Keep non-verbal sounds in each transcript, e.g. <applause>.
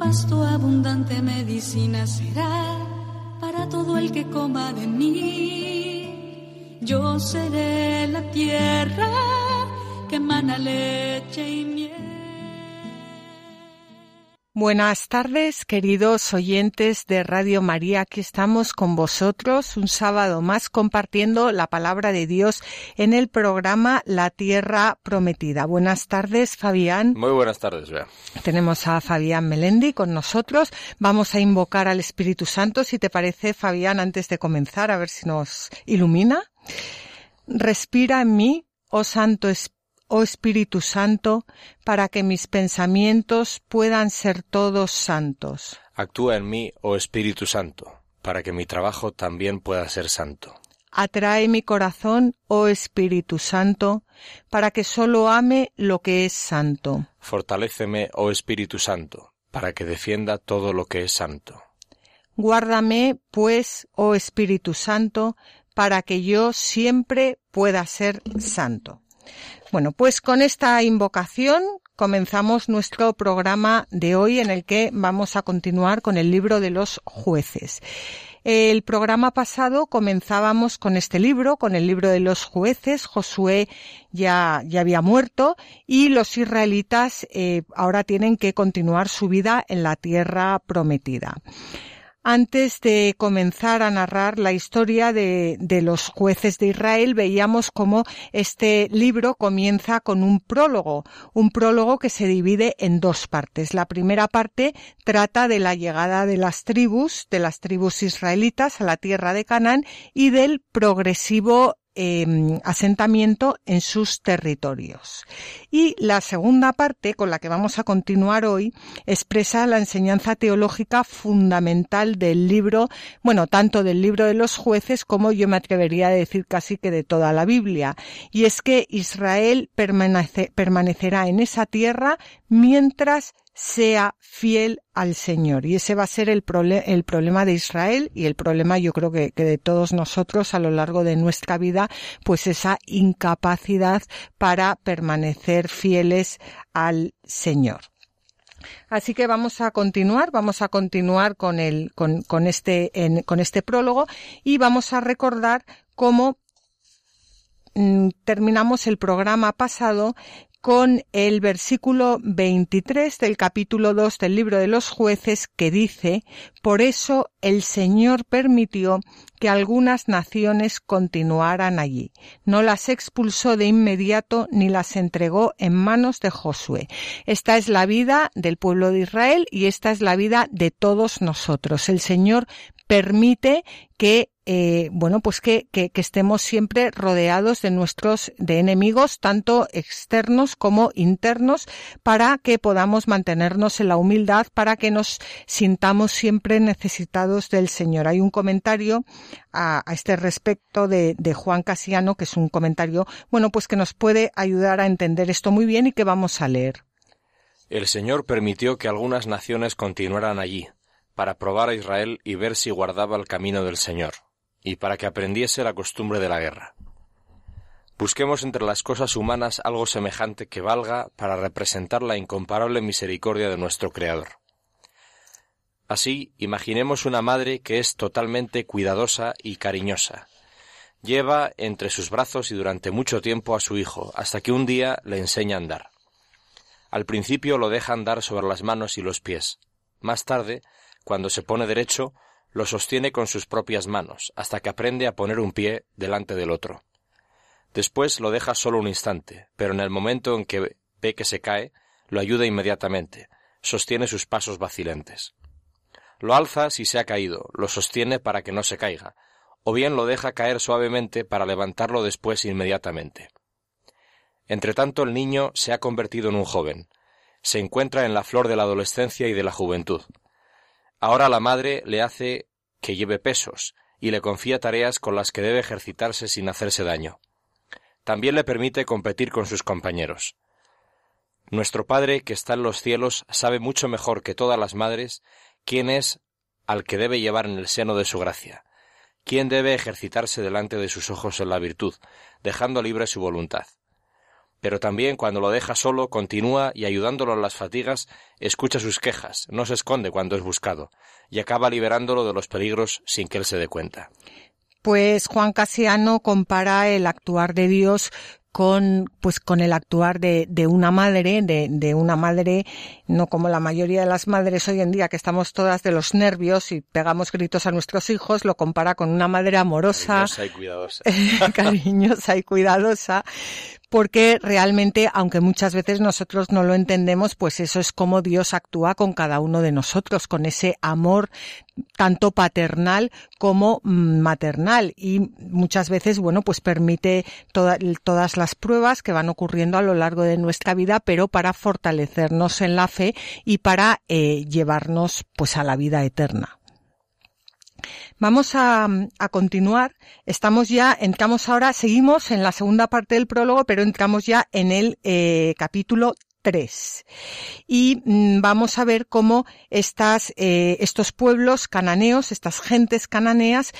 Pasto abundante medicina será para todo el que coma de mí. Yo seré la tierra que emana leche y miel. Buenas tardes, queridos oyentes de Radio María. Aquí estamos con vosotros un sábado más compartiendo la palabra de Dios en el programa La Tierra Prometida. Buenas tardes, Fabián. Muy buenas tardes, Bea. Tenemos a Fabián Melendi con nosotros. Vamos a invocar al Espíritu Santo, si te parece, Fabián, antes de comenzar, a ver si nos ilumina. Respira en mí, oh Santo Espíritu oh Espíritu Santo, para que mis pensamientos puedan ser todos santos. Actúa en mí, oh Espíritu Santo, para que mi trabajo también pueda ser santo. Atrae mi corazón, oh Espíritu Santo, para que sólo ame lo que es santo. Fortaléceme, oh Espíritu Santo, para que defienda todo lo que es santo. Guárdame, pues, oh Espíritu Santo, para que yo siempre pueda ser santo. Bueno, pues con esta invocación comenzamos nuestro programa de hoy en el que vamos a continuar con el libro de los jueces. El programa pasado comenzábamos con este libro, con el libro de los jueces. Josué ya, ya había muerto y los israelitas eh, ahora tienen que continuar su vida en la tierra prometida. Antes de comenzar a narrar la historia de, los jueces de Israel, veíamos cómo este libro comienza con un prólogo, un prólogo que se divide en dos partes. La primera parte trata de la llegada de las tribus, de las tribus israelitas a la tierra de Canaán y del progresivo eh, asentamiento en sus territorios. Y la segunda parte, con la que vamos a continuar hoy, expresa la enseñanza teológica fundamental del libro, bueno, tanto del libro de los jueces como yo me atrevería a decir casi que de toda la Biblia. Y es que Israel permanece, permanecerá en esa tierra mientras sea fiel al Señor. Y ese va a ser el, el problema de Israel y el problema yo creo que, que, de todos nosotros a lo largo de nuestra vida, pues esa incapacidad para permanecer fieles al Señor. Así que vamos a continuar, vamos a continuar con el, con, con este, en, con este prólogo y vamos a recordar cómo mm, terminamos el programa pasado con el versículo 23 del capítulo 2 del libro de los jueces que dice, por eso el Señor permitió que algunas naciones continuaran allí. No las expulsó de inmediato ni las entregó en manos de Josué. Esta es la vida del pueblo de Israel y esta es la vida de todos nosotros. El Señor permite que eh, bueno, pues que, estemos siempre rodeados de nuestros, de enemigos, tanto externos como internos, para que podamos mantenernos en la humildad, para que nos sintamos siempre necesitados del Señor. Hay un comentario a, a este respecto de, de Juan Casiano, que es un comentario, bueno, pues que nos puede ayudar a entender esto muy bien y que vamos a leer. El Señor permitió que algunas naciones continuaran allí, para probar a Israel y ver si guardaba el camino del Señor y para que aprendiese la costumbre de la guerra. Busquemos entre las cosas humanas algo semejante que valga para representar la incomparable misericordia de nuestro Creador. Así, imaginemos una madre que es totalmente cuidadosa y cariñosa. Lleva entre sus brazos y durante mucho tiempo a su hijo, hasta que un día le enseña a andar. Al principio lo deja andar sobre las manos y los pies, Más tarde, cuando se pone derecho, lo sostiene con sus propias manos, hasta que aprende a poner un pie delante del otro. Después lo deja solo un instante, pero en el momento en que ve que se cae, lo ayuda inmediatamente, sostiene sus pasos vacilantes. Lo alza si se ha caído, lo sostiene para que no se caiga, o bien lo deja caer suavemente para levantarlo después inmediatamente. Entretanto el niño se ha convertido en un joven, se encuentra en la flor de la adolescencia y de la juventud. Ahora la madre le hace que lleve pesos y le confía tareas con las que debe ejercitarse sin hacerse daño. También le permite competir con sus compañeros. Nuestro Padre que está en los cielos sabe mucho mejor que todas las madres quién es al que debe llevar en el seno de su gracia, quién debe ejercitarse delante de sus ojos en la virtud, dejando libre su voluntad. Pero también cuando lo deja solo, continúa y ayudándolo en las fatigas, escucha sus quejas, no se esconde cuando es buscado, y acaba liberándolo de los peligros sin que él se dé cuenta. Pues Juan Casiano compara el actuar de Dios con pues con el actuar de, de una madre, de, de, una madre, no como la mayoría de las madres hoy en día que estamos todas de los nervios y pegamos gritos a nuestros hijos, lo compara con una madre amorosa, cariñosa y cuidadosa, <laughs> cariñosa y cuidadosa, porque realmente, aunque muchas veces nosotros no lo entendemos, pues eso es como Dios actúa con cada uno de nosotros, con ese amor tanto paternal como maternal y muchas veces, bueno, pues permite todas las pruebas que van ocurriendo a lo largo de nuestra vida, pero para fortalecernos en la fe y para eh, llevarnos pues a la vida eterna. Vamos a, a, continuar. Estamos ya, entramos ahora, seguimos en la segunda parte del prólogo, pero entramos ya en el eh, capítulo 3. Y mm, vamos a ver cómo estas, eh, estos pueblos cananeos, estas gentes cananeas,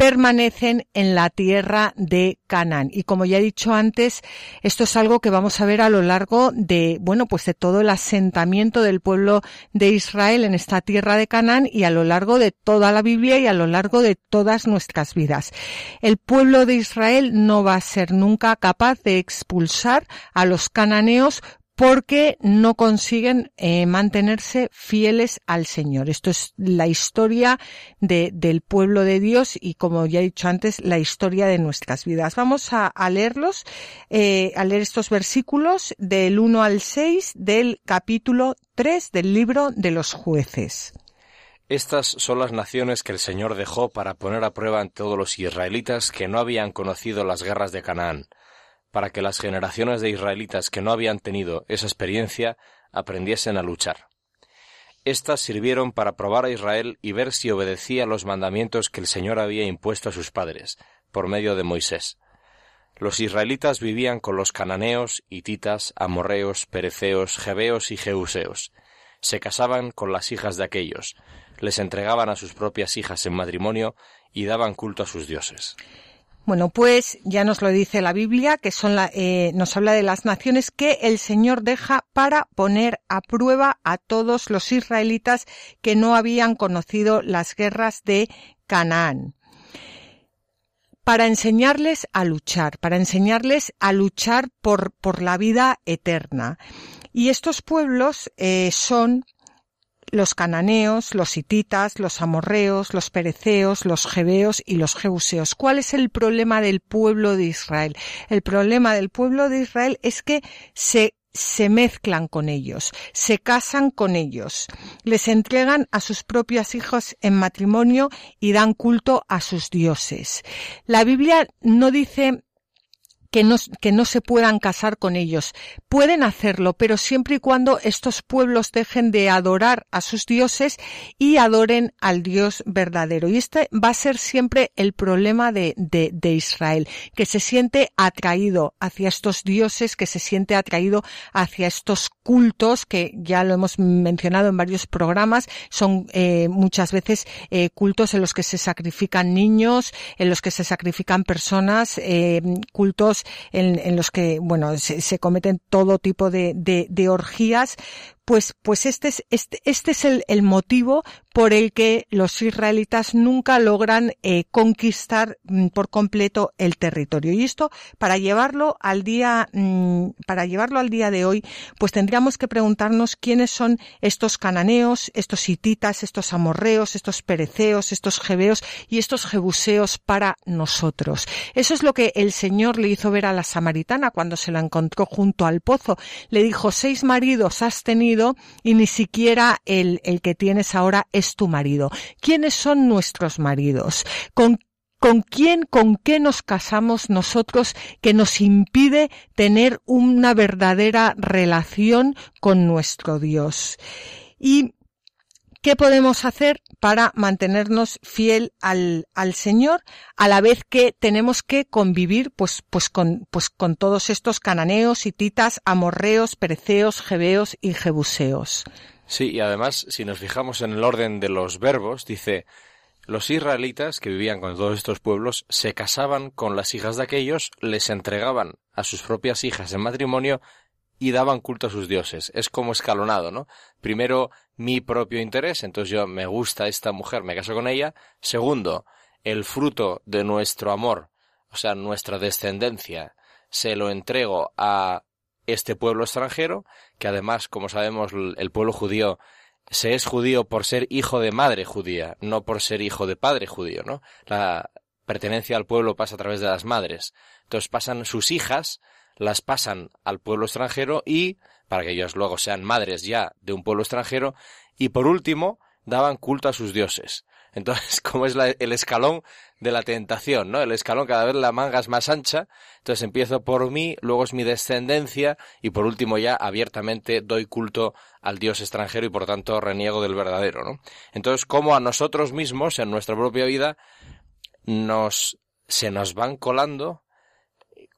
permanecen en la tierra de Canaán. Y como ya he dicho antes, esto es algo que vamos a ver a lo largo de, bueno, pues de todo el asentamiento del pueblo de Israel en esta tierra de Canaán y a lo largo de toda la Biblia y a lo largo de todas nuestras vidas. El pueblo de Israel no va a ser nunca capaz de expulsar a los cananeos porque no consiguen eh, mantenerse fieles al Señor. Esto es la historia de, del pueblo de Dios y, como ya he dicho antes, la historia de nuestras vidas. Vamos a, a leerlos, eh, a leer estos versículos del 1 al 6 del capítulo 3 del libro de los jueces. Estas son las naciones que el Señor dejó para poner a prueba ante todos los israelitas que no habían conocido las guerras de Canaán para que las generaciones de israelitas que no habían tenido esa experiencia aprendiesen a luchar. Estas sirvieron para probar a Israel y ver si obedecía los mandamientos que el Señor había impuesto a sus padres, por medio de Moisés. Los israelitas vivían con los cananeos, hititas, amorreos, pereceos, jebeos y jeuseos. Se casaban con las hijas de aquellos, les entregaban a sus propias hijas en matrimonio y daban culto a sus dioses. Bueno, pues ya nos lo dice la Biblia, que son la, eh, nos habla de las naciones que el Señor deja para poner a prueba a todos los israelitas que no habían conocido las guerras de Canaán para enseñarles a luchar, para enseñarles a luchar por, por la vida eterna. Y estos pueblos eh, son los cananeos, los hititas, los amorreos, los pereceos, los jebeos y los jeuseos. ¿Cuál es el problema del pueblo de Israel? El problema del pueblo de Israel es que se se mezclan con ellos, se casan con ellos, les entregan a sus propios hijos en matrimonio y dan culto a sus dioses. La Biblia no dice que no, que no se puedan casar con ellos. Pueden hacerlo, pero siempre y cuando estos pueblos dejen de adorar a sus dioses y adoren al Dios verdadero. Y este va a ser siempre el problema de, de, de Israel, que se siente atraído hacia estos dioses, que se siente atraído hacia estos cultos, que ya lo hemos mencionado en varios programas, son eh, muchas veces eh, cultos en los que se sacrifican niños, en los que se sacrifican personas, eh, cultos en, los que, bueno, se, cometen todo tipo de, de, orgías, pues, pues este es, este, este es el, el, motivo por el que los israelitas nunca logran eh, conquistar mm, por completo el territorio. Y esto, para llevarlo al día, mm, para llevarlo al día de hoy, pues tendríamos que preguntarnos quiénes son estos cananeos, estos hititas, estos amorreos, estos pereceos, estos jebeos y estos jebuseos para nosotros. Eso es lo que el Señor le hizo ver a la samaritana cuando se la encontró junto al pozo. Le dijo, seis maridos has tenido y ni siquiera el, el que tienes ahora tu marido. ¿Quiénes son nuestros maridos? ¿Con ¿Con quién, con qué nos casamos nosotros que nos impide tener una verdadera relación con nuestro Dios? Y ¿Qué podemos hacer para mantenernos fiel al, Señor a la vez que tenemos que convivir pues, pues, con, pues con todos estos cananeos, hititas, amorreos, pereceos, jebeos y jebuseos? Sí, y además, si nos fijamos en el orden de los verbos, dice, los israelitas que vivían con todos estos pueblos se casaban con las hijas de aquellos, les entregaban a sus propias hijas en matrimonio y daban culto a sus dioses. Es como escalonado, ¿no? Primero, mi propio interés, entonces yo me gusta esta mujer, me caso con ella. Segundo, el fruto de nuestro amor, o sea, nuestra descendencia, se lo entrego a este pueblo extranjero, que además, como sabemos, el pueblo judío se es judío por ser hijo de madre judía, no por ser hijo de padre judío, ¿no? La pertenencia al pueblo pasa a través de las madres. Entonces pasan sus hijas las pasan al pueblo extranjero y, para que ellos luego sean madres ya de un pueblo extranjero, y por último, daban culto a sus dioses. Entonces, <laughs> como es el escalón de la tentación, ¿no? El escalón cada vez la manga es más ancha, entonces empiezo por mí, luego es mi descendencia y por último ya abiertamente doy culto al dios extranjero y por tanto reniego del verdadero, ¿no? Entonces, como a nosotros mismos en nuestra propia vida nos se nos van colando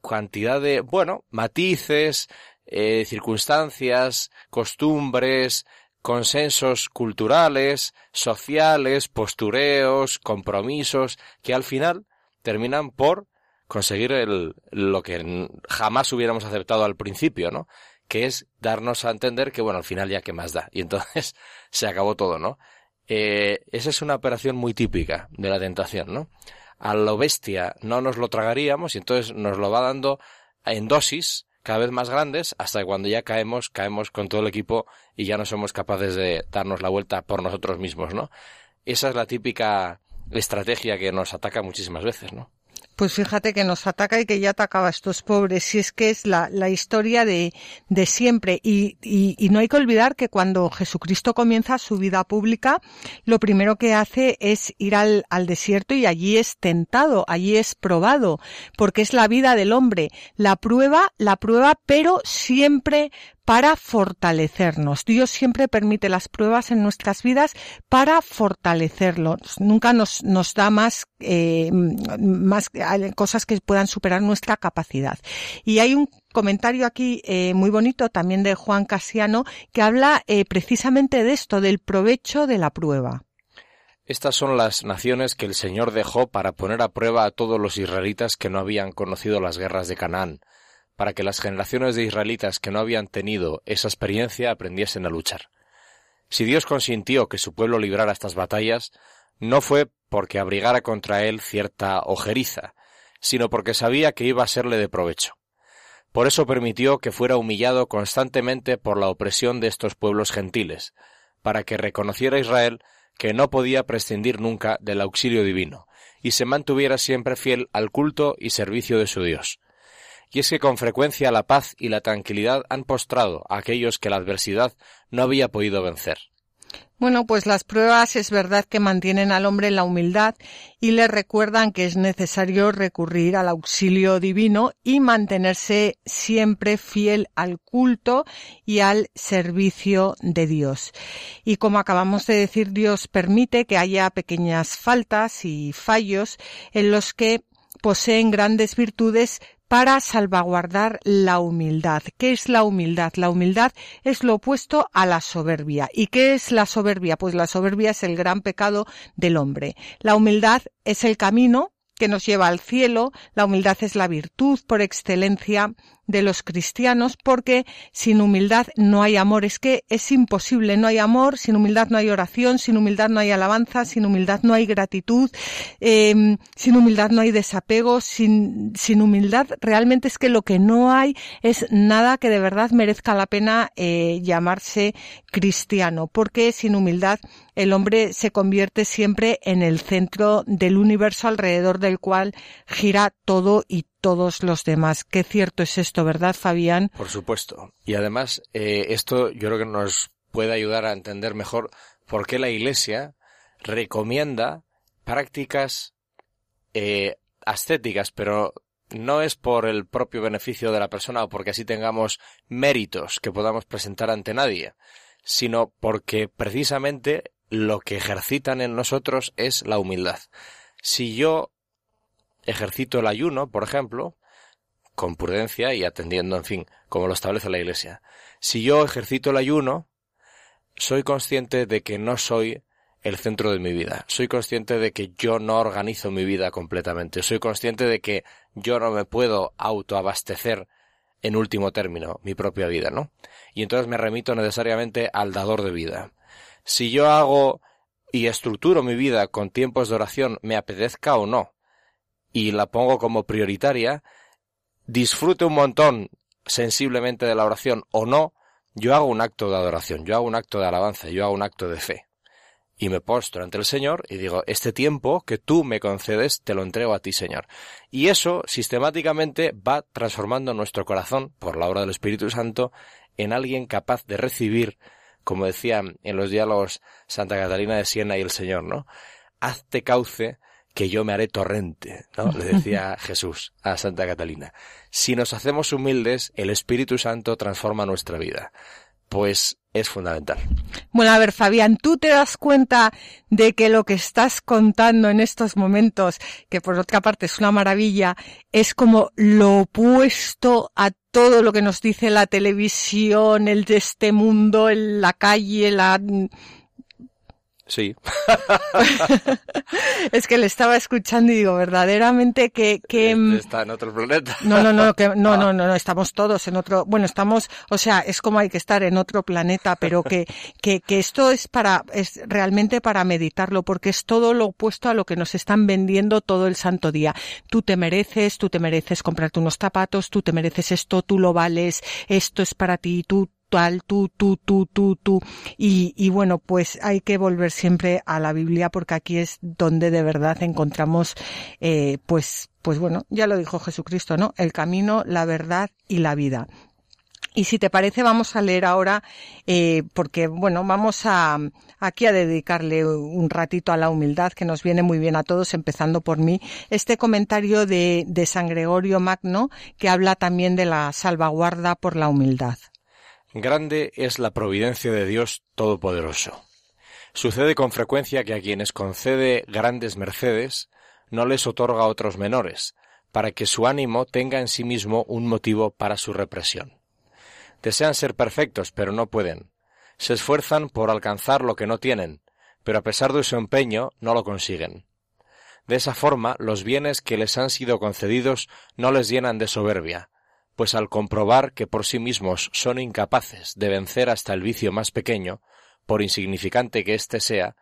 cantidad de, bueno, matices, eh, circunstancias, costumbres, consensos culturales, sociales, postureos, compromisos, que al final terminan por conseguir el, lo que jamás hubiéramos aceptado al principio, ¿no? Que es darnos a entender que, bueno, al final ya que más da. Y entonces <laughs> se acabó todo, ¿no? Eh, esa es una operación muy típica de la tentación, ¿no? a lo bestia no nos lo tragaríamos y entonces nos lo va dando en dosis cada vez más grandes hasta que cuando ya caemos, caemos con todo el equipo y ya no somos capaces de darnos la vuelta por nosotros mismos, ¿no? Esa es la típica estrategia que nos ataca muchísimas veces, ¿no? Pues fíjate que nos ataca y que ya atacaba a estos pobres, si es que es la, la historia de, de siempre. Y, y, y, no hay que olvidar que cuando Jesucristo comienza su vida pública, lo primero que hace es ir al, al desierto y allí es tentado, allí es probado, porque es la vida del hombre. La prueba, la prueba, pero siempre para fortalecernos. Dios siempre permite las pruebas en nuestras vidas para fortalecerlos. Nunca nos, da más, eh, más cosas que puedan superar nuestra capacidad. Y hay un comentario aquí eh, muy bonito también de Juan Casiano que habla eh, precisamente de esto, del provecho de la prueba. Estas son las naciones que el Señor dejó para poner a prueba a todos los israelitas que no habían conocido las guerras de Canaán para que las generaciones de israelitas que no habían tenido esa experiencia aprendiesen a luchar. Si Dios consintió que su pueblo librara estas batallas, no fue porque abrigara contra él cierta ojeriza, sino porque sabía que iba a serle de provecho. Por eso permitió que fuera humillado constantemente por la opresión de estos pueblos gentiles, para que reconociera Israel que no podía prescindir nunca del auxilio divino, y se mantuviera siempre fiel al culto y servicio de su Dios y es que con frecuencia la paz y la tranquilidad han postrado a aquellos que la adversidad no había podido vencer. Bueno, pues las pruebas es verdad que mantienen al hombre en la humildad y le recuerdan que es necesario recurrir al auxilio divino y mantenerse siempre fiel al culto y al servicio de Dios. Y como acabamos de decir, Dios permite que haya pequeñas faltas y fallos en los que poseen grandes virtudes para salvaguardar la humildad. ¿Qué es la humildad? La humildad es lo opuesto a la soberbia. ¿Y qué es la soberbia? Pues la soberbia es el gran pecado del hombre. La humildad es el camino que nos lleva al cielo, la humildad es la virtud por excelencia de los cristianos porque sin humildad no hay amor. Es que es imposible, no hay amor, sin humildad no hay oración, sin humildad no hay alabanza, sin humildad no hay gratitud, em, sin humildad no hay desapego, sin, sin humildad realmente es que lo que no hay es nada que de verdad merezca la pena eh, llamarse cristiano, porque sin humildad el hombre se convierte siempre en el centro del universo alrededor del cual gira todo y todos los demás. Qué cierto es esto, ¿verdad, Fabián? Por supuesto. Y además, eh, esto yo creo que nos puede ayudar a entender mejor por qué la Iglesia recomienda prácticas eh, ascéticas, pero no es por el propio beneficio de la persona o porque así tengamos méritos que podamos presentar ante nadie, sino porque precisamente lo que ejercitan en nosotros es la humildad. Si yo ejercito el ayuno, por ejemplo, con prudencia y atendiendo, en fin, como lo establece la Iglesia, si yo ejercito el ayuno, soy consciente de que no soy el centro de mi vida. Soy consciente de que yo no organizo mi vida completamente. Soy consciente de que yo no me puedo autoabastecer en último término mi propia vida, ¿no? Y entonces me remito necesariamente al dador de vida. Si yo hago y estructuro mi vida con tiempos de oración, me apetezca o no, y la pongo como prioritaria, disfrute un montón sensiblemente de la oración o no, yo hago un acto de adoración, yo hago un acto de alabanza, yo hago un acto de fe y me postro ante el Señor y digo, este tiempo que tú me concedes, te lo entrego a ti, Señor. Y eso sistemáticamente va transformando nuestro corazón, por la obra del Espíritu Santo, en alguien capaz de recibir, como decía en los diálogos Santa Catalina de Siena y el Señor, ¿no? Hazte cauce que yo me haré torrente, ¿no? Le decía <laughs> Jesús a Santa Catalina. Si nos hacemos humildes, el Espíritu Santo transforma nuestra vida. Pues es fundamental. Bueno, a ver, Fabián, ¿tú te das cuenta de que lo que estás contando en estos momentos, que por otra parte es una maravilla, es como lo opuesto a todo lo que nos dice la televisión, el de este mundo, la calle, la Sí. <laughs> es que le estaba escuchando y digo, verdaderamente que... que este está en otro planeta. no, no, no, que, no, no, no, no, estamos todos en otro, bueno, estamos, o sea, es como hay que estar en otro planeta, pero que, <laughs> que, que esto es para, es realmente para meditarlo, porque es todo lo opuesto a lo que nos están vendiendo todo el santo día. Tú te mereces, tú te mereces comprarte unos zapatos, tú te mereces esto, tú lo vales, esto es para ti, tú tú, tú, tú, tú, tú. Y, y bueno, pues hay que volver siempre a la Biblia porque aquí es donde de verdad encontramos, eh, pues, pues bueno, ya lo dijo Jesucristo, ¿no? El camino, la verdad y la vida. Y si te parece, vamos a leer ahora, eh, porque bueno, vamos a aquí a dedicarle un ratito a la humildad, que nos viene muy bien a todos, empezando por mí, este comentario de, de San Gregorio Magno, que habla también de la salvaguarda por la humildad. Grande es la providencia de Dios Todopoderoso. Sucede con frecuencia que a quienes concede grandes mercedes no les otorga otros menores, para que su ánimo tenga en sí mismo un motivo para su represión. Desean ser perfectos, pero no pueden. Se esfuerzan por alcanzar lo que no tienen, pero a pesar de su empeño no lo consiguen. De esa forma, los bienes que les han sido concedidos no les llenan de soberbia, pues al comprobar que por sí mismos son incapaces de vencer hasta el vicio más pequeño, por insignificante que éste sea,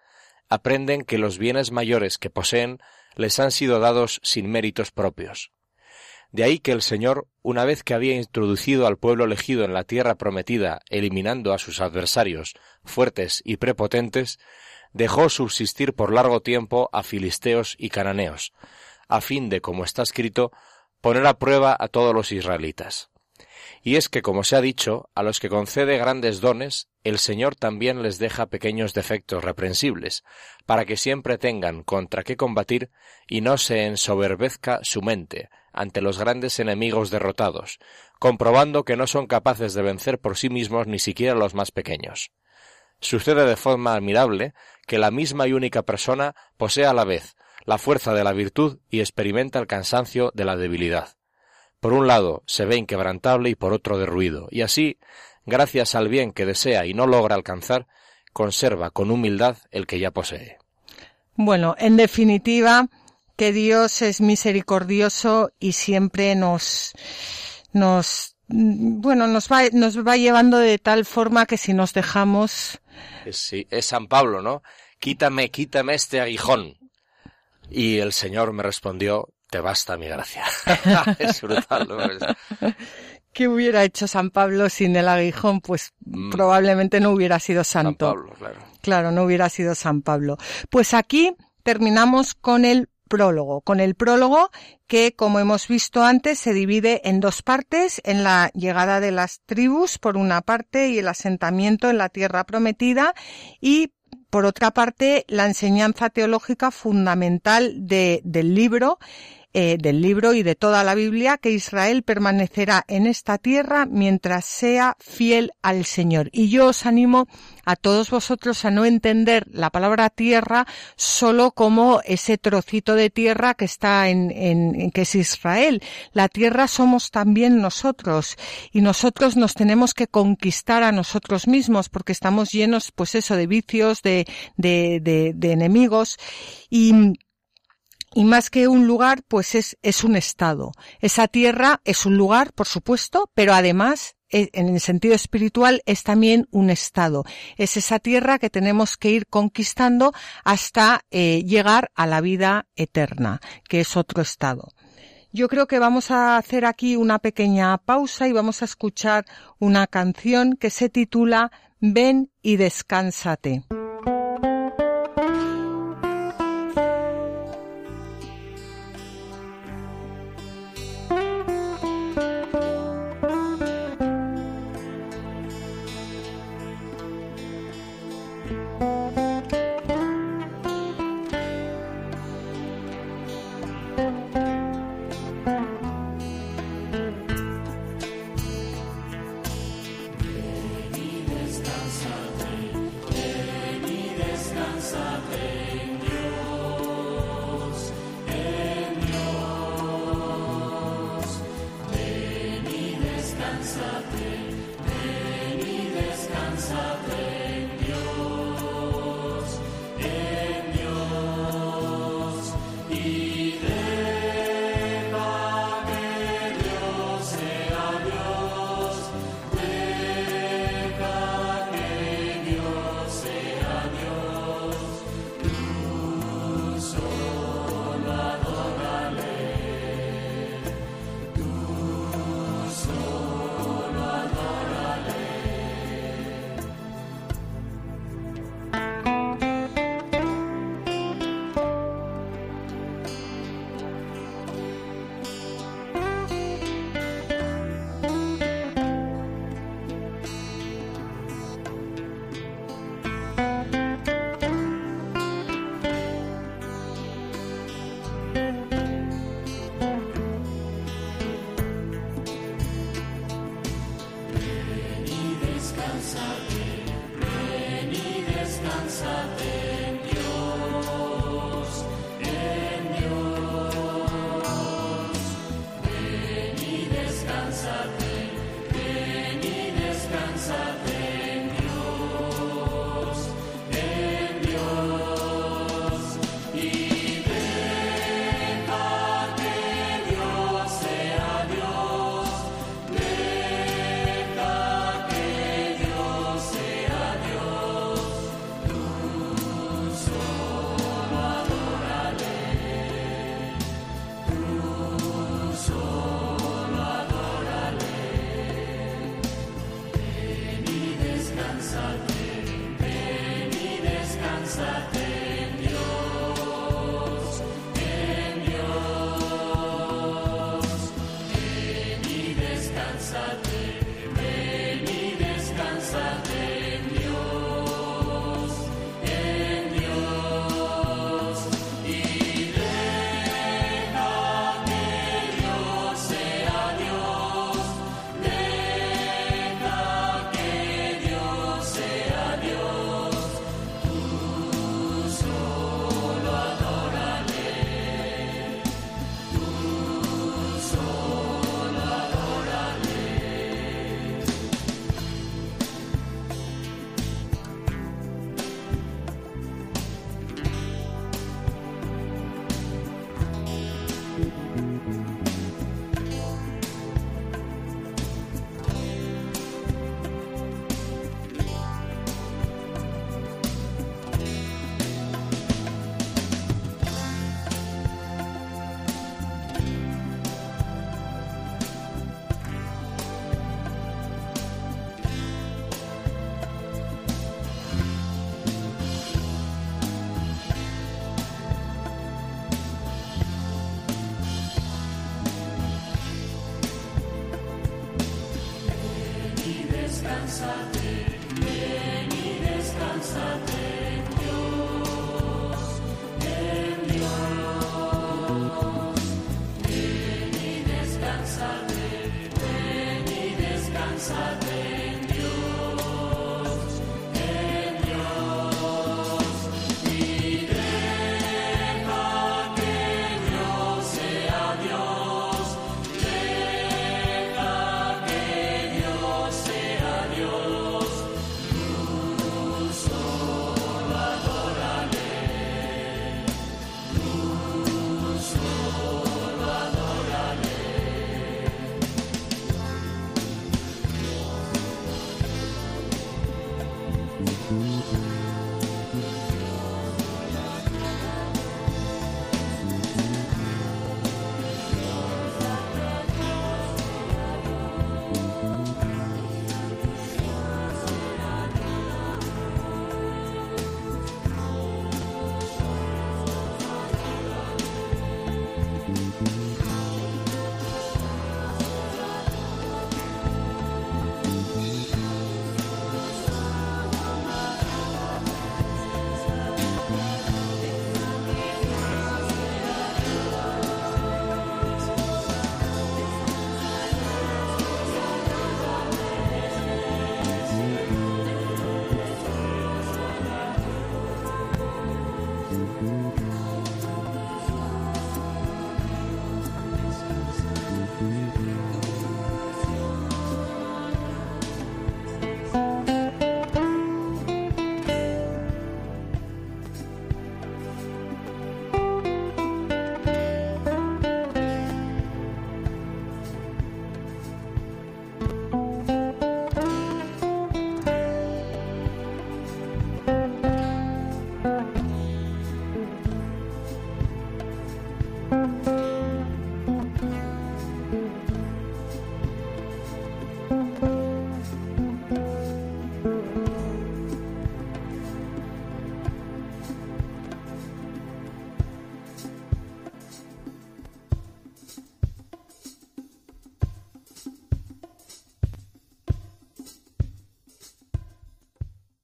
aprenden que los bienes mayores que poseen les han sido dados sin méritos propios. De ahí que el Señor, una vez que había introducido al pueblo elegido en la tierra prometida, eliminando a sus adversarios fuertes y prepotentes, dejó subsistir por largo tiempo a filisteos y cananeos, a fin de, como está escrito, poner a prueba a todos los israelitas. Y es que, como se ha dicho, a los que concede grandes dones, el Señor también les deja pequeños defectos reprensibles, para que siempre tengan contra qué combatir y no se ensoberbezca su mente ante los grandes enemigos derrotados, comprobando que no son capaces de vencer por sí mismos ni siquiera los más pequeños. Sucede de forma admirable que la misma y única persona posee a la vez la fuerza de la virtud y experimenta el cansancio de la debilidad. Por un lado se ve inquebrantable y por otro derruido, y así, gracias al bien que desea y no logra alcanzar, conserva con humildad el que ya posee. Bueno, en definitiva, que Dios es misericordioso y siempre nos nos, bueno, nos va, nos va llevando de tal forma que si nos dejamos... Sí, es San Pablo, ¿no? Quítame, quítame este aguijón. Y el Señor me respondió, te basta mi gracia. <laughs> es brutal, ¿no? ¿Qué hubiera hecho San Pablo sin el aguijón? Pues mm. probablemente no hubiera sido santo. San Pablo, claro. Claro, no hubiera sido San Pablo. Pues aquí terminamos con el prólogo, con el prólogo que, como hemos visto antes, se divide en dos partes, en la llegada de las tribus por una parte y el asentamiento en la tierra prometida y por otra parte, la enseñanza teológica fundamental de, del libro eh, del libro y de toda la Biblia que Israel permanecerá en esta tierra mientras sea fiel al Señor. Y yo os animo a todos vosotros a no entender la palabra tierra solo como ese trocito de tierra que está en, en, que es Israel. La tierra somos también nosotros y nosotros nos tenemos que conquistar a nosotros mismos porque estamos llenos, pues eso, de vicios, de, de, de, de enemigos y y más que un lugar, pues es, es un estado. Esa tierra es un lugar, por supuesto, pero además, eh, en el sentido espiritual, es también un estado. Es esa tierra que tenemos que ir conquistando hasta eh, llegar a la vida eterna, que es otro estado. Yo creo que vamos a hacer aquí una pequeña pausa y vamos a escuchar una canción que se titula Ven y descánsate. descánzate, ven y descánzate.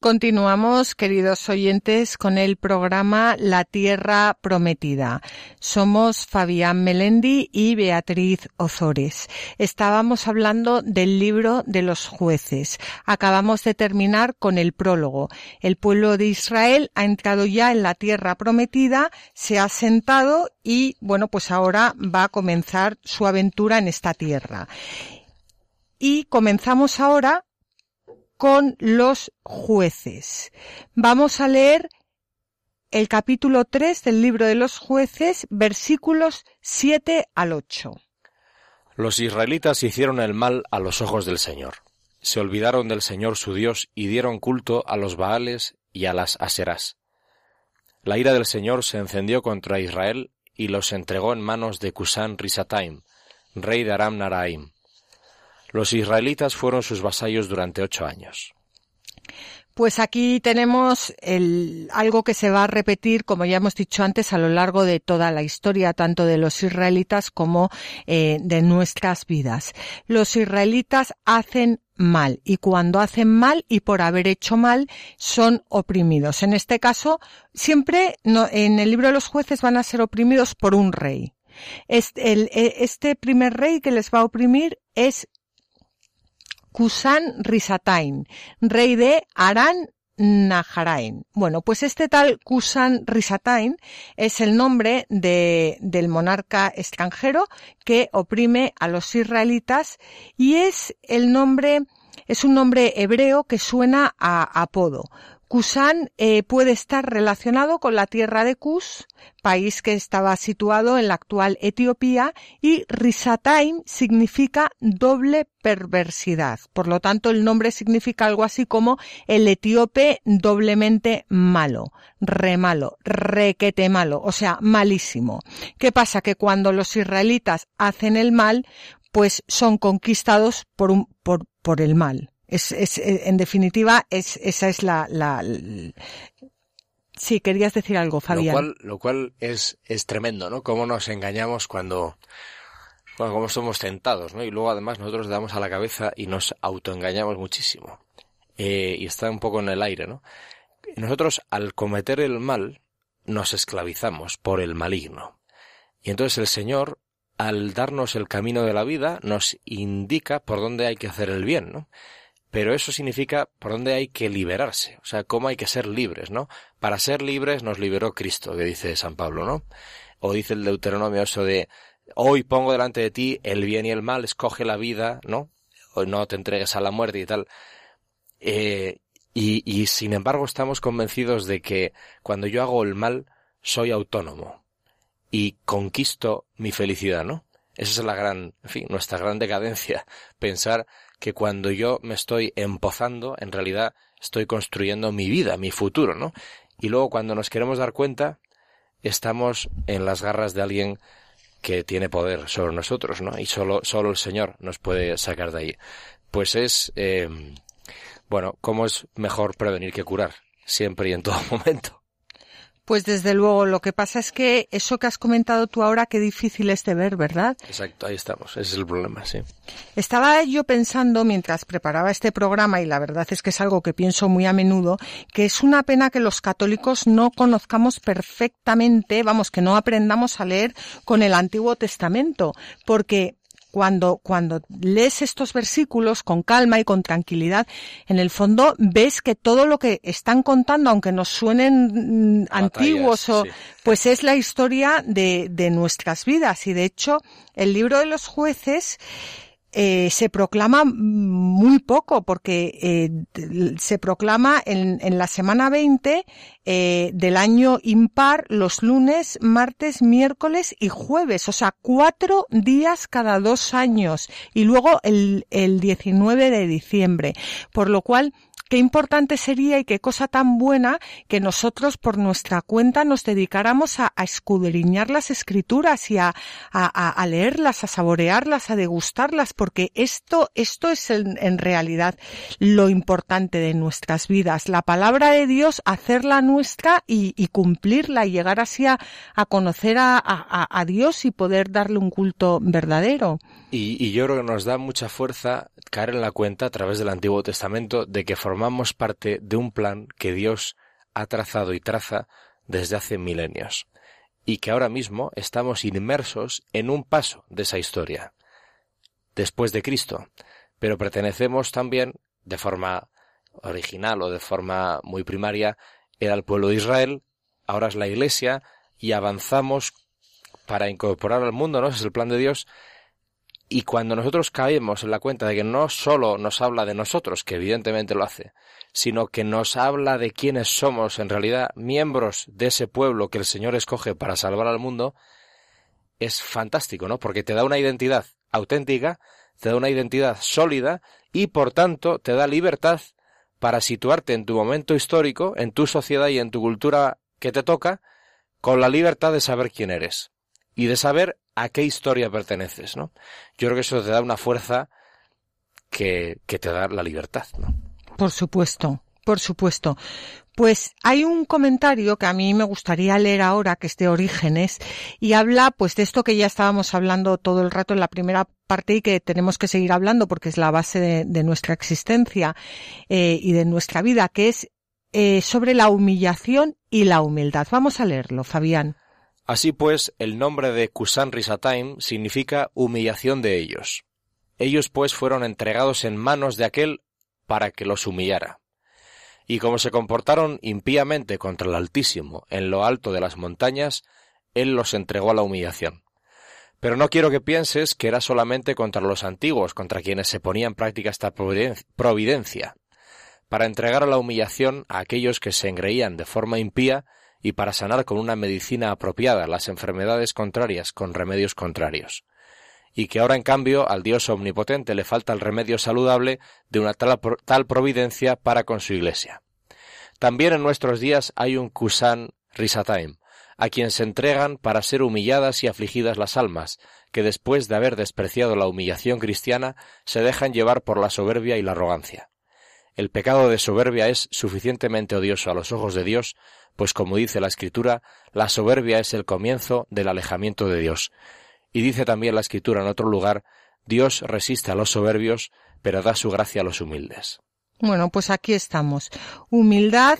Continuamos, queridos oyentes, con el programa La Tierra Prometida. Somos Fabián Melendi y Beatriz Ozores. Estábamos hablando del libro de los jueces. Acabamos de terminar con el prólogo. El pueblo de Israel ha entrado ya en la Tierra Prometida, se ha sentado y, bueno, pues ahora va a comenzar su aventura en esta tierra. Y comenzamos ahora con los jueces. Vamos a leer el capítulo 3 del libro de los jueces, versículos 7 al 8. Los israelitas hicieron el mal a los ojos del Señor. Se olvidaron del Señor su Dios y dieron culto a los Baales y a las Aserás. La ira del Señor se encendió contra Israel y los entregó en manos de Cusán Risataim, rey de Aram Naraim los israelitas fueron sus vasallos durante ocho años. Pues aquí tenemos el, algo que se va a repetir, como ya hemos dicho antes, a lo largo de toda la historia, tanto de los israelitas como eh, de nuestras vidas. Los israelitas hacen mal y cuando hacen mal y por haber hecho mal son oprimidos. En este caso, siempre en el libro de los jueces van a ser oprimidos por un rey. Este, e, este primer rey que les va a oprimir es Kusan Risatain, rey de Aran Naharain. Bueno, pues este tal Kusan Risatain es el nombre de, del monarca extranjero que oprime a los israelitas y es el nombre, es un nombre hebreo que suena a apodo. Kusan eh, puede estar relacionado con la tierra de Kus, país que estaba situado en la actual Etiopía, y Risataim significa doble perversidad. Por lo tanto, el nombre significa algo así como el etíope doblemente malo, re malo, requete malo, o sea, malísimo. ¿Qué pasa? Que cuando los israelitas hacen el mal, pues son conquistados por, un, por, por el mal. Es, es, eh, en definitiva, es, esa es la, la, Sí, querías decir algo, Fabián. Lo cual, lo cual es, es tremendo, ¿no? Cómo nos engañamos cuando, bueno, como somos tentados, ¿no? Y luego además nosotros damos a la cabeza y nos autoengañamos muchísimo. eh, y está un poco en el aire, ¿no? Nosotros al cometer el mal nos esclavizamos por el maligno. Y entonces el Señor, al darnos el camino de la vida, nos indica por dónde hay que hacer el bien, ¿no? Pero eso significa por dónde hay que liberarse, o sea, cómo hay que ser libres, ¿no? Para ser libres nos liberó Cristo, que dice San Pablo, ¿no? O dice el Deuteronomio eso de hoy pongo delante de ti el bien y el mal, escoge la vida, ¿no? O no te entregues a la muerte y tal. Eh, y, y sin embargo estamos convencidos de que cuando yo hago el mal soy autónomo y conquisto mi felicidad, ¿no? Esa es la gran, en fin, nuestra gran decadencia, <laughs> pensar que cuando yo me estoy empozando, en realidad estoy construyendo mi vida, mi futuro, ¿no? Y luego cuando nos queremos dar cuenta, estamos en las garras de alguien que tiene poder sobre nosotros, ¿no? Y solo, solo el Señor nos puede sacar de ahí. Pues es, eh, bueno, ¿cómo es mejor prevenir que curar? Siempre y en todo <laughs> momento. Pues desde luego, lo que pasa es que eso que has comentado tú ahora, qué difícil es de ver, ¿verdad? Exacto, ahí estamos, ese es el problema, sí. Estaba yo pensando mientras preparaba este programa, y la verdad es que es algo que pienso muy a menudo, que es una pena que los católicos no conozcamos perfectamente, vamos, que no aprendamos a leer con el Antiguo Testamento, porque cuando, cuando lees estos versículos con calma y con tranquilidad, en el fondo ves que todo lo que están contando, aunque nos suenen mm, antiguos o, pues es la historia de, de nuestras vidas. Y de hecho, el libro de los jueces, eh, se proclama muy poco porque eh, se proclama en, la semana 20 eh, del año impar los lunes, martes, miércoles y jueves, o sea, cuatro días cada dos años y luego el, el 19 de diciembre, por lo cual qué importante sería y qué cosa tan buena que nosotros por nuestra cuenta nos dedicáramos a, escudriñar las escrituras y a, leerlas, a saborearlas, a degustarlas, porque esto, esto es en, realidad lo importante de nuestras vidas. La palabra de Dios, hacerla nuestra y, y cumplirla y llegar así a, conocer a, Dios y poder darle un culto verdadero. Y, y, yo creo que nos da mucha fuerza caer en la cuenta a través del Antiguo Testamento de que formamos parte de un plan que Dios ha trazado y traza desde hace milenios, y que ahora mismo estamos inmersos en un paso de esa historia, después de Cristo, pero pertenecemos también de forma original o de forma muy primaria era el pueblo de Israel, ahora es la Iglesia, y avanzamos para incorporar al mundo, ¿no? Ese es el plan de Dios, y cuando nosotros caemos en la cuenta de que no solo nos habla de nosotros, que evidentemente lo hace, sino que nos habla de quiénes somos en realidad miembros de ese pueblo que el Señor escoge para salvar al mundo, es fantástico, ¿no? Porque te da una identidad auténtica, te da una identidad sólida y por tanto te da libertad para situarte en tu momento histórico, en tu sociedad y en tu cultura que te toca, con la libertad de saber quién eres y de saber a qué historia perteneces, ¿no? Yo creo que eso te da una fuerza que, que te da la libertad, ¿no? Por supuesto, por supuesto. Pues hay un comentario que a mí me gustaría leer ahora, que es de Orígenes, y habla pues de esto que ya estábamos hablando todo el rato en la primera parte y que tenemos que seguir hablando porque es la base de, nuestra existencia eh, y de nuestra vida, que es eh, sobre la humillación y la humildad. Vamos a leerlo, Fabián. Así pues, el nombre de Kusan Risataim significa humillación de ellos. Ellos pues fueron entregados en manos de aquel para que los humillara. Y como se comportaron impíamente contra el Altísimo en lo alto de las montañas, él los entregó a la humillación. Pero no quiero que pienses que era solamente contra los antiguos, contra quienes se ponía en práctica esta providencia, para entregar a la humillación a aquellos que se engreían de forma impía y para sanar con una medicina apropiada las enfermedades contrarias con remedios contrarios. Y que ahora, en cambio, al Dios omnipotente le falta el remedio saludable de una tal, providencia para con su Iglesia. También en nuestros días hay un Kusan Risataim, a quien se entregan para ser humilladas y afligidas las almas, que después de haber despreciado la humillación cristiana, se dejan llevar por la soberbia y la arrogancia. El pecado de soberbia es suficientemente odioso a los ojos de Dios pues como dice la Escritura, la soberbia es el comienzo del alejamiento de Dios. Y dice también la Escritura en otro lugar, Dios resiste a los soberbios, pero da su gracia a los humildes. Bueno, pues aquí estamos. Humildad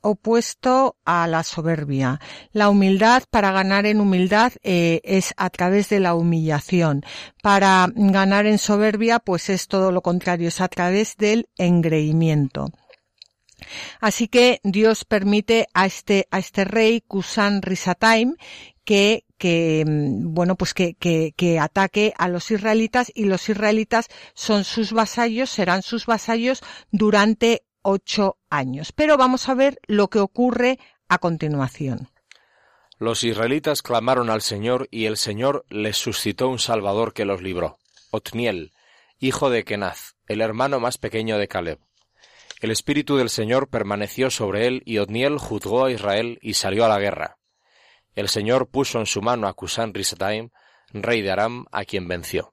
opuesto a la soberbia. La humildad, para ganar en humildad, eh, es a través de la humillación. Para ganar en soberbia, pues es todo lo contrario, es a través del engreimiento. Así que Dios permite a este, a este rey, Kusan Risataim, que, que, mm, bueno, pues que, que, que ataque a los israelitas y los israelitas son sus vasallos, serán sus vasallos durante ocho años. Pero vamos a ver lo que ocurre a continuación. Los israelitas clamaron al Señor y el Señor les suscitó un Salvador que los libró, Otniel, hijo de Kenaz, el hermano más pequeño de Caleb. El Espíritu del Señor permaneció sobre él y Otniel juzgó a Israel y salió a la guerra. El Señor puso en su mano a Cusán Risataim, rey de Aram, a quien venció.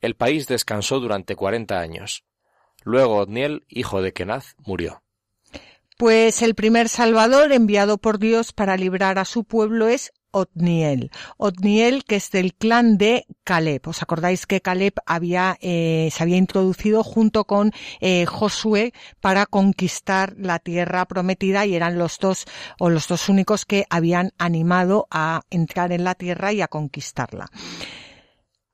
El país descansó durante cuarenta años. Luego Otniel, hijo de Kenaz, murió. Pues el primer Salvador enviado por Dios para librar a su pueblo es Otniel. Otniel, que es del clan de Caleb. ¿Os acordáis que Caleb había, eh, se había introducido junto con eh, Josué para conquistar la tierra prometida y eran los dos o los dos únicos que habían animado a entrar en la tierra y a conquistarla.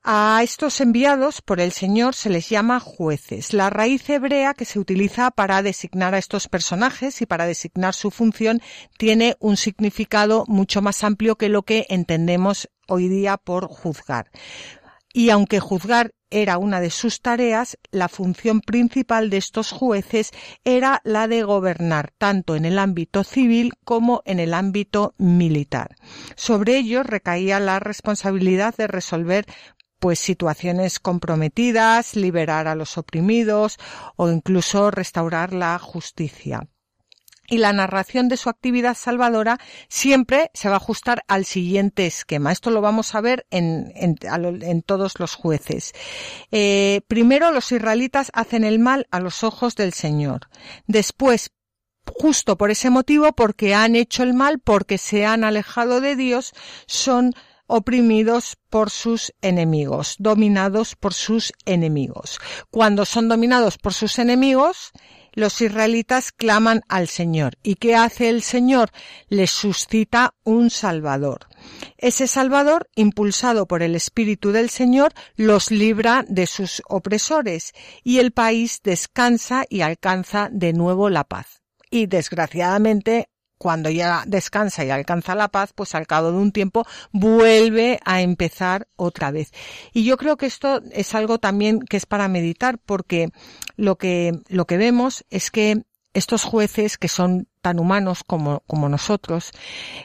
A estos enviados por el Señor se les llama jueces. La raíz hebrea que se utiliza para designar a estos personajes y para designar su función tiene un significado mucho más amplio que lo que entendemos hoy día por juzgar. Y aunque juzgar era una de sus tareas, la función principal de estos jueces era la de gobernar tanto en el ámbito civil como en el ámbito militar. Sobre ellos recaía la responsabilidad de resolver pues situaciones comprometidas, liberar a los oprimidos o incluso restaurar la justicia. Y la narración de su actividad salvadora siempre se va a ajustar al siguiente esquema. Esto lo vamos a ver en, en, todos los jueces. Eh, primero, los israelitas hacen el mal a los ojos del Señor. Después, justo por ese motivo, porque han hecho el mal, porque se han alejado de Dios, son oprimidos por sus enemigos, dominados por sus enemigos. Cuando son dominados por sus enemigos, los israelitas claman al Señor. ¿Y qué hace el Señor? Les suscita un Salvador. Ese Salvador, impulsado por el Espíritu del Señor, los libra de sus opresores y el país descansa y alcanza de nuevo la paz. Y desgraciadamente cuando ya descansa y alcanza la paz, pues al cabo de un tiempo vuelve a empezar otra vez. Y yo creo que esto es algo también que es para meditar porque lo que, lo que vemos es que estos jueces que son tan humanos como, como nosotros,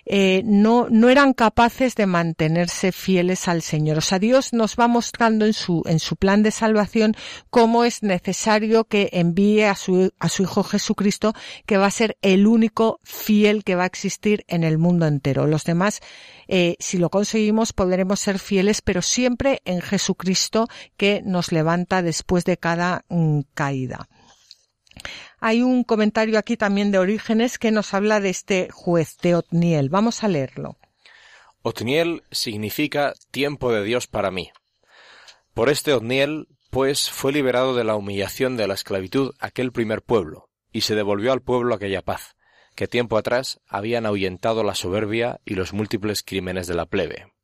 eh, no, no eran capaces de mantenerse fieles al Señor. O sea, Dios nos va mostrando en su, en su plan de salvación cómo es necesario que envíe a su, a su Hijo Jesucristo, que va a ser el único fiel que va a existir en el mundo entero. Los demás, eh, si lo conseguimos, podremos ser fieles, pero siempre en Jesucristo que nos levanta después de cada mm, caída. Hay un comentario aquí también de Orígenes que nos habla de este juez de Otniel. Vamos a leerlo. Otniel significa tiempo de Dios para mí. Por este Otniel, pues, fue liberado de la humillación de la esclavitud aquel primer pueblo, y se devolvió al pueblo aquella paz, que tiempo atrás habían ahuyentado la soberbia y los múltiples crímenes de la plebe.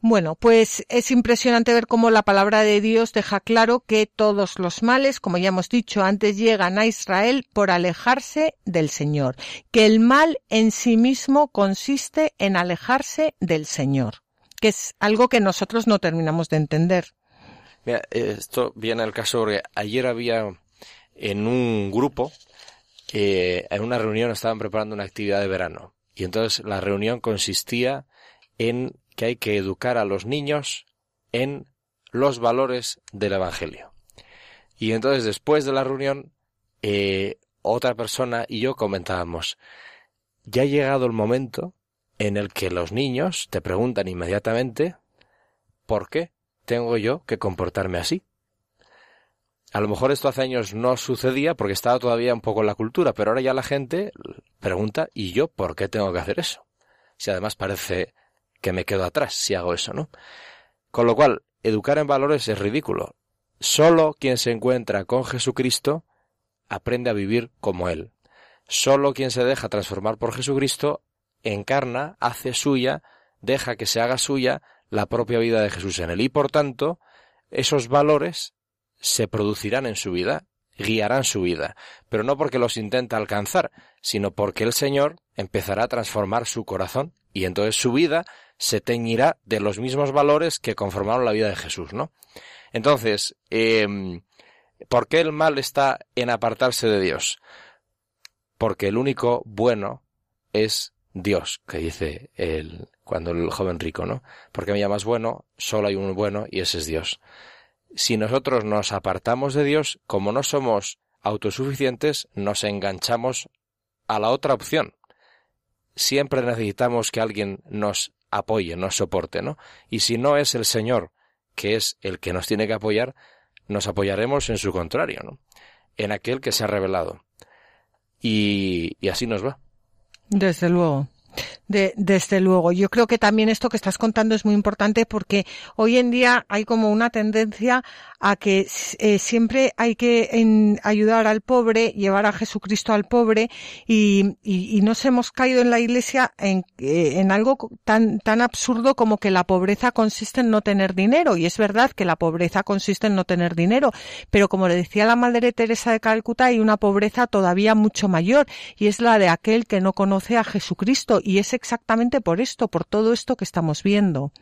Bueno, pues es impresionante ver cómo la palabra de Dios deja claro que todos los males, como ya hemos dicho antes, llegan a Israel por alejarse del Señor, que el mal en sí mismo consiste en alejarse del Señor, que es algo que nosotros no terminamos de entender. Mira, esto viene al caso porque ayer había en un grupo, eh, en una reunión estaban preparando una actividad de verano y entonces la reunión consistía en que hay que educar a los niños en los valores del Evangelio. Y entonces después de la reunión, eh, otra persona y yo comentábamos, ya ha llegado el momento en el que los niños te preguntan inmediatamente, ¿por qué tengo yo que comportarme así? A lo mejor esto hace años no sucedía porque estaba todavía un poco en la cultura, pero ahora ya la gente pregunta, ¿y yo por qué tengo que hacer eso? Si además parece que me quedo atrás si hago eso, ¿no? Con lo cual, educar en valores es ridículo. Solo quien se encuentra con Jesucristo aprende a vivir como Él. Solo quien se deja transformar por Jesucristo encarna, hace suya, deja que se haga suya la propia vida de Jesús en él. Y por tanto, esos valores se producirán en su vida, guiarán su vida, pero no porque los intenta alcanzar, sino porque el Señor empezará a transformar su corazón y entonces su vida se teñirá de los mismos valores que conformaron la vida de Jesús, ¿no? Entonces, eh, ¿por qué el mal está en apartarse de Dios? Porque el único bueno es Dios, que dice el, cuando el joven rico, ¿no? Porque me llamas bueno, solo hay un bueno y ese es Dios. Si nosotros nos apartamos de Dios, como no somos autosuficientes, nos enganchamos a la otra opción. Siempre necesitamos que alguien nos apoye, nos soporte, ¿no? Y si no es el Señor, que es el que nos tiene que apoyar, nos apoyaremos en su contrario, ¿no? En aquel que se ha revelado. Y, y así nos va. Desde luego. De, desde luego. Yo creo que también esto que estás contando es muy importante porque hoy en día hay como una tendencia a que eh, siempre hay que en, ayudar al pobre, llevar a Jesucristo al pobre y, y, nos hemos caído en la iglesia en, eh, en algo tan, tan absurdo como que la pobreza consiste en no tener dinero. Y es verdad que la pobreza consiste en no tener dinero, pero como le decía la Madre Teresa de Calcuta, hay una pobreza todavía mucho mayor y es la de aquel que no conoce a Jesucristo y es exactamente por esto, por todo esto que estamos viendo.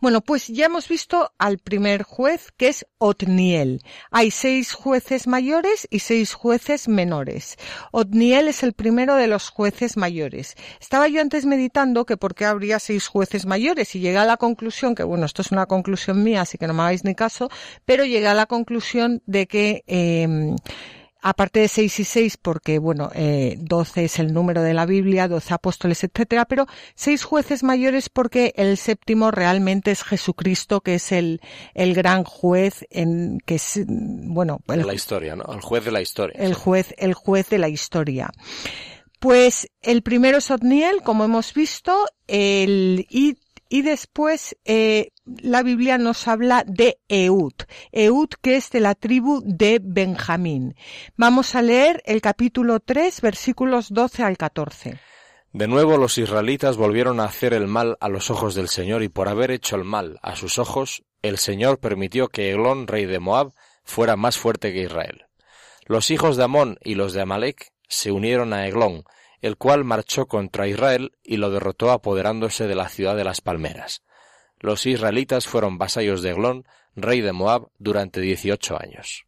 Bueno, pues ya hemos visto al primer juez, que es Otniel. Hay seis jueces mayores y seis jueces menores. Otniel es el primero de los jueces mayores. Estaba yo antes meditando que por qué habría seis jueces mayores y llegué a la conclusión, que bueno, esto es una conclusión mía, así que no me hagáis ni caso, pero llegué a la conclusión de que eh, aparte de seis y seis, porque bueno, eh, doce es el número de la Biblia, doce apóstoles, etcétera, pero seis jueces mayores porque el séptimo realmente es Jesucristo, que es el, el gran juez en que es bueno, el, la historia, ¿no? El juez de la historia. El juez, el juez de la historia. Pues el primero es Otniel, como hemos visto, el, y y después eh, la Biblia nos habla de Eud, Eud que es de la tribu de Benjamín. Vamos a leer el capítulo 3, versículos 12 al 14. De nuevo los israelitas volvieron a hacer el mal a los ojos del Señor y por haber hecho el mal a sus ojos, el Señor permitió que Eglón, rey de Moab, fuera más fuerte que Israel. Los hijos de Amón y los de Amalek se unieron a Eglón, el cual marchó contra Israel y lo derrotó apoderándose de la ciudad de las palmeras. Los israelitas fueron vasallos de Eglón, rey de Moab, durante dieciocho años.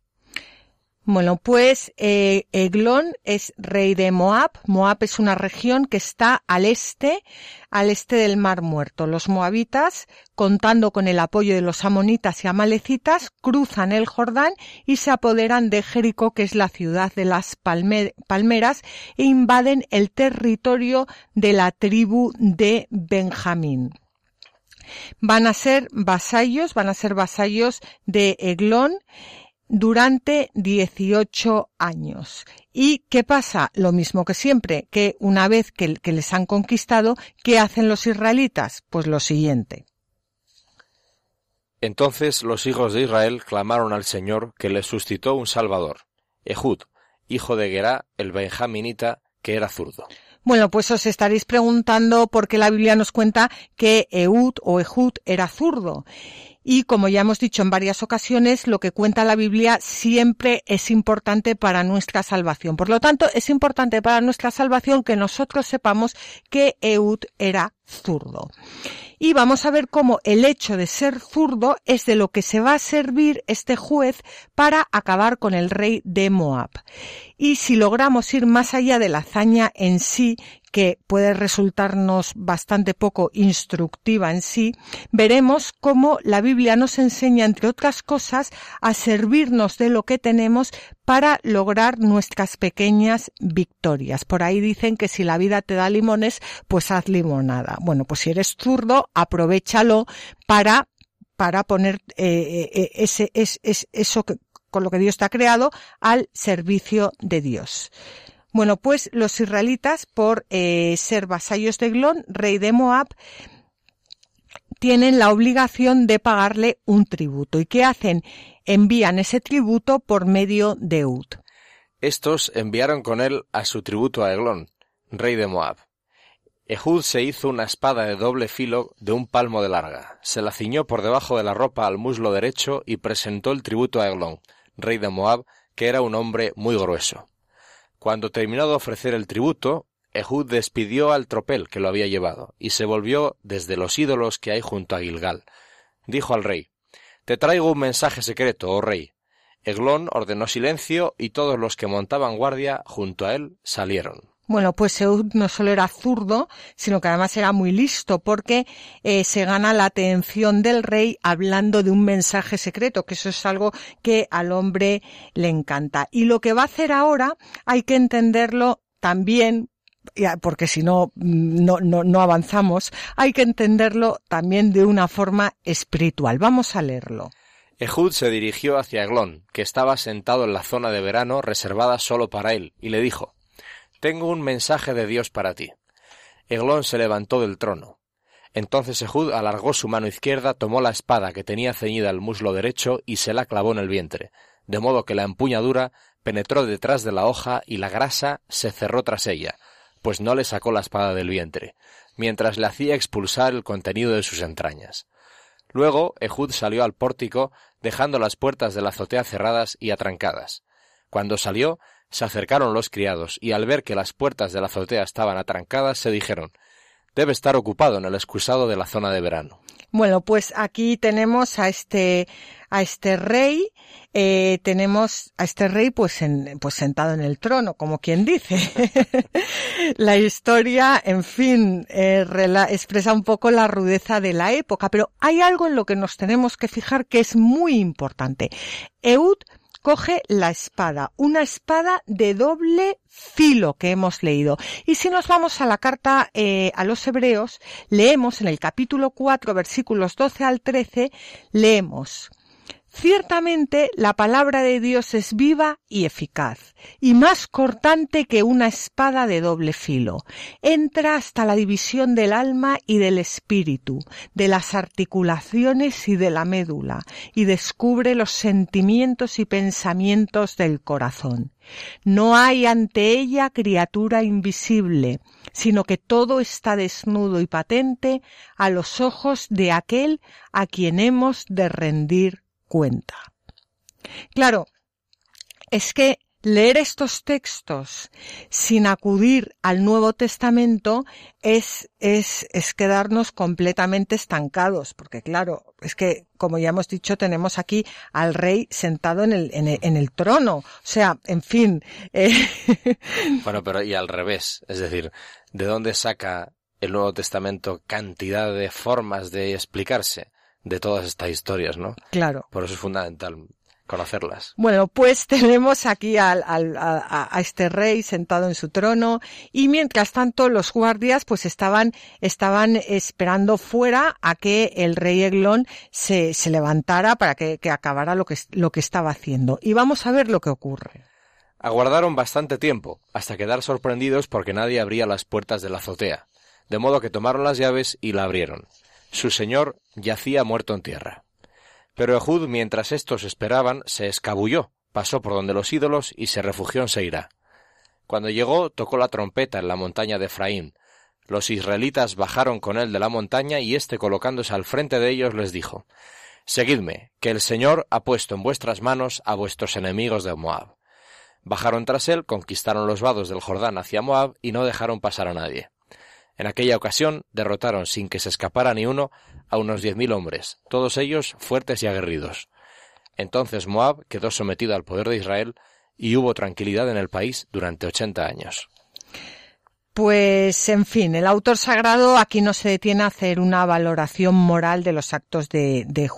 Bueno, pues eh, Eglón es rey de Moab. Moab es una región que está al este, al este del Mar Muerto. Los moabitas, contando con el apoyo de los amonitas y amalecitas, cruzan el Jordán y se apoderan de Jericó, que es la ciudad de las palmeras, e invaden el territorio de la tribu de Benjamín van a ser vasallos, van a ser vasallos de Eglón durante 18 años. ¿Y qué pasa? Lo mismo que siempre, que una vez que, que, les han conquistado, ¿qué hacen los israelitas? Pues lo siguiente. Entonces los hijos de Israel clamaron al Señor que les suscitó un Salvador, Ehud, hijo de Gerá, el benjaminita, que era zurdo. Bueno, pues os estaréis preguntando por qué la Biblia nos cuenta que Ehud o Ehud era zurdo. Y como ya hemos dicho en varias ocasiones, lo que cuenta la Biblia siempre es importante para nuestra salvación. Por lo tanto, es importante para nuestra salvación que nosotros sepamos que Eud era zurdo. Y vamos a ver cómo el hecho de ser zurdo es de lo que se va a servir este juez para acabar con el rey de Moab. Y si logramos ir más allá de la hazaña en sí, que puede resultarnos bastante poco instructiva en sí, veremos cómo la Biblia nos enseña, entre otras cosas, a servirnos de lo que tenemos para lograr nuestras pequeñas victorias. Por ahí dicen que si la vida te da limones, pues haz limonada. Bueno, pues si eres zurdo, aprovechalo para para poner eh, eh, ese, es, eso que, con lo que Dios te ha creado al servicio de Dios. Bueno, pues los israelitas, por eh, ser vasallos de Glón, rey de Moab, tienen la obligación de pagarle un tributo. ¿Y qué hacen? Envían ese tributo por medio de Eud. Estos enviaron con él a su tributo a Eglón, rey de Moab. Ehud se hizo una espada de doble filo de un palmo de larga, se la ciñó por debajo de la ropa al muslo derecho y presentó el tributo a Eglón, rey de Moab, que era un hombre muy grueso. Cuando terminó de ofrecer el tributo, Ehud despidió al tropel que lo había llevado, y se volvió desde los ídolos que hay junto a Gilgal. Dijo al rey, Te traigo un mensaje secreto, oh rey. Eglón ordenó silencio y todos los que montaban guardia junto a él salieron. Bueno, pues Eud no solo era zurdo, sino que además era muy listo porque eh, se gana la atención del rey hablando de un mensaje secreto, que eso es algo que al hombre le encanta. Y lo que va a hacer ahora hay que entenderlo también porque si no, no, no avanzamos, hay que entenderlo también de una forma espiritual. Vamos a leerlo. Ehud se dirigió hacia Eglón, que estaba sentado en la zona de verano reservada solo para él, y le dijo tengo un mensaje de Dios para ti. Eglón se levantó del trono. Entonces Ehud alargó su mano izquierda, tomó la espada que tenía ceñida al muslo derecho y se la clavó en el vientre, de modo que la empuñadura penetró detrás de la hoja y la grasa se cerró tras ella, pues no le sacó la espada del vientre, mientras le hacía expulsar el contenido de sus entrañas. Luego Ehud salió al pórtico, dejando las puertas de la azotea cerradas y atrancadas. Cuando salió, se acercaron los criados y al ver que las puertas de la azotea estaban atrancadas se dijeron debe estar ocupado en el excusado de la zona de verano. Bueno, pues aquí tenemos a este a este rey, eh, tenemos a este rey pues, en, pues sentado en el trono, como quien dice. <laughs> la historia, en fin, eh, expresa un poco la rudeza de la época, pero hay algo en lo que nos tenemos que fijar que es muy importante. Eud coge la espada, una espada de doble filo que hemos leído. Y si nos vamos a la carta eh, a los hebreos, leemos en el capítulo 4, versículos 12 al 13, leemos, Ciertamente la palabra de Dios es viva y eficaz, y más cortante que una espada de doble filo. Entra hasta la división del alma y del espíritu, de las articulaciones y de la médula, y descubre los sentimientos y pensamientos del corazón. No hay ante ella criatura invisible, sino que todo está desnudo y patente a los ojos de aquel a quien hemos de rendir cuenta. Claro, es que leer estos textos sin acudir al Nuevo Testamento es, es, es quedarnos completamente estancados, porque claro, es que, como ya hemos dicho, tenemos aquí al rey sentado en el, en el, trono. O sea, en fin. Eh, <laughs> bueno, pero y al revés, es decir, ¿de dónde saca el Nuevo Testamento cantidad de formas de explicarse? De todas estas historias, ¿no? Claro. Por eso es fundamental conocerlas. Bueno, pues tenemos aquí al, al, a, a, este rey sentado en su trono y mientras tanto los guardias pues estaban, estaban esperando fuera a que el rey Eglón se, se levantara para que, que acabara lo que, lo que estaba haciendo. Y vamos a ver lo que ocurre. Aguardaron bastante tiempo, hasta quedar sorprendidos porque nadie abría las puertas de la azotea, de modo que tomaron las llaves y la abrieron. Su señor yacía muerto en tierra. Pero Ehud, mientras éstos esperaban, se escabulló, pasó por donde los ídolos y se refugió en Seirá. Cuando llegó, tocó la trompeta en la montaña de Efraín. Los israelitas bajaron con él de la montaña y éste colocándose al frente de ellos les dijo Seguidme, que el Señor ha puesto en vuestras manos a vuestros enemigos de Moab. Bajaron tras él, conquistaron los vados del Jordán hacia Moab y no dejaron pasar a nadie. En aquella ocasión derrotaron sin que se escapara ni uno a unos diez mil hombres, todos ellos fuertes y aguerridos. Entonces Moab quedó sometido al poder de Israel y hubo tranquilidad en el país durante ochenta años. Pues, en fin, el autor sagrado aquí no se detiene a hacer una valoración moral de los actos de, de.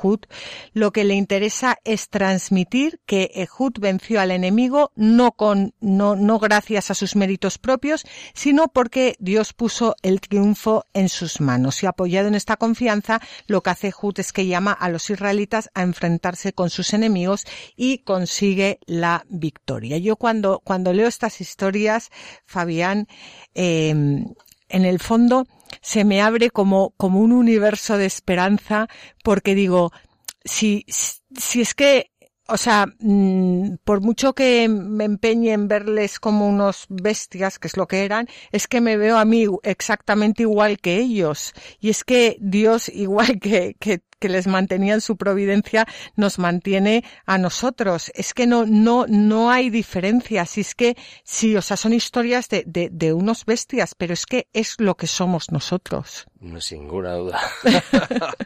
Lo que le interesa es transmitir que Ehud venció al enemigo no con, no, no gracias a sus méritos propios, sino porque Dios puso el triunfo en sus manos. Y apoyado en esta confianza, lo que hace Ehud es que llama a los israelitas a enfrentarse con sus enemigos y consigue la victoria. Yo cuando, cuando leo estas historias, Fabián, Em, en el fondo se me abre como, como un universo de esperanza porque digo, si, si es que o sea, mm, por mucho que me empeñe en verles como unos bestias, que es lo que eran, es que me veo a mí exactamente igual que ellos. Y es que Dios, <laughs> igual que, que, que les mantenía en su providencia, nos mantiene a nosotros. Es que no, no, no hay diferencias. Y es que sí, o sea, son historias de, de, de unos bestias, pero es que es lo que somos nosotros. No, sin ninguna duda. <laughs>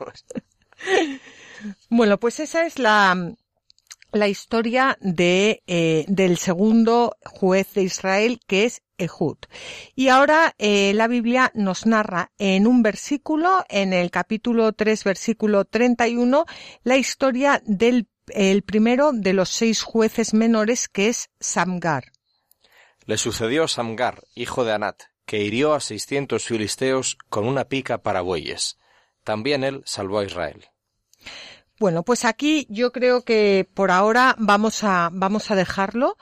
bueno, pues esa es la, la historia de, eh, del segundo juez de Israel, que es Ehud. Y ahora eh, la Biblia nos narra en un versículo, en el capítulo 3, versículo 31, la historia del el primero de los seis jueces menores, que es Samgar. Le sucedió Samgar, hijo de Anat, que hirió a seiscientos filisteos con una pica para bueyes. También él salvó a Israel. Bueno, pues aquí yo creo que por ahora vamos a, vamos a dejarlo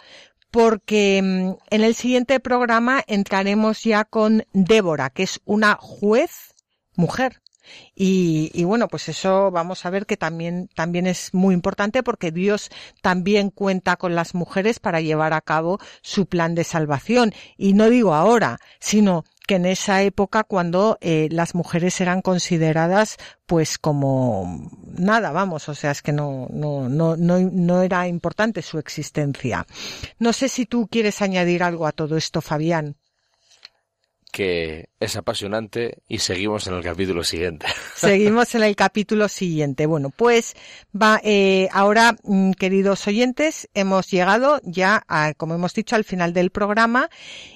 porque mm, en el siguiente programa entraremos ya con Débora, que es una juez mujer. Y, y, bueno, pues eso vamos a ver que también, también es muy importante porque Dios también cuenta con las mujeres para llevar a cabo su plan de salvación. Y no digo ahora, sino que en esa época cuando eh, las mujeres eran consideradas pues como nada, vamos, o sea, es que no, no, no, no, no era importante su existencia. No sé si tú quieres añadir algo a todo esto, Fabián que es apasionante y seguimos en el capítulo siguiente. <laughs> Seguimos en el capítulo siguiente. Bueno, pues va eh, ahora, mm, queridos oyentes, hemos llegado ya, a, como hemos dicho, al final del programa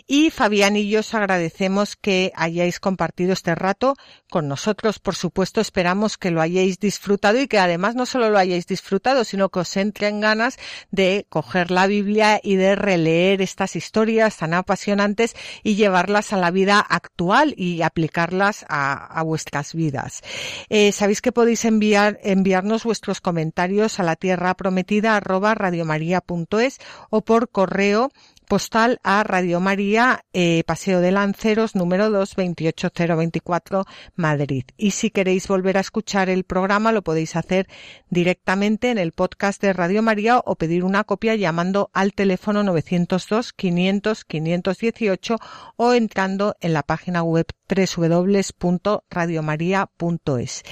y Fabián y yo os agradecemos que hayáis compartido este rato con nosotros. Por supuesto, esperamos que lo hayáis disfrutado y que además no solo lo hayáis disfrutado, sino que os entren ganas de coger la Biblia y de releer estas historias tan apasionantes y llevarlas a la vida actual y aplicarlas a, vuestras vidas. Eh, Sabéis que podéis enviar, enviarnos vuestros comentarios a la tierra prometida arroba radiomaria.es o por correo postal a Radio María, eh, Paseo de Lanceros, número 2, 28024, Madrid. Y si queréis volver a escuchar el programa, lo podéis hacer directamente en el podcast de Radio María o pedir una copia llamando al teléfono 902 500 518 o entrando en la página web www.radiomaria.es.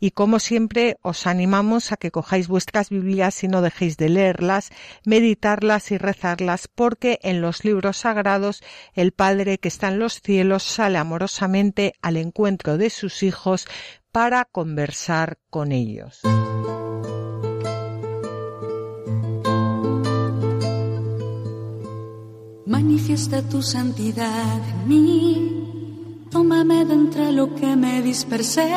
Y como siempre, os animamos a que cojáis vuestras Biblias y no dejéis de leerlas, meditarlas y rezarlas, porque en los libros sagrados el Padre que está en los cielos sale amorosamente al encuentro de sus hijos para conversar con ellos. Manifiesta tu santidad en mí, tómame de entre lo que me dispersé,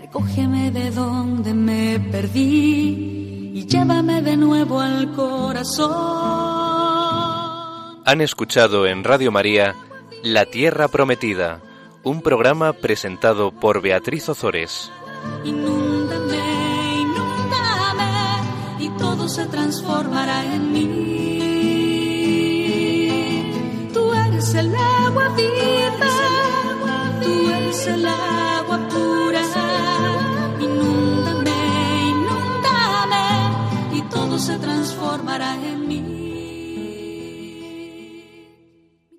recógeme de donde me perdí y llévame de nuevo al corazón. Han escuchado en Radio María La Tierra Prometida, un programa presentado por Beatriz Ozores. Inúndame, inúndame, y todo se transformará en mí. Tú eres el agua viva, tú eres el agua se transformará en mí.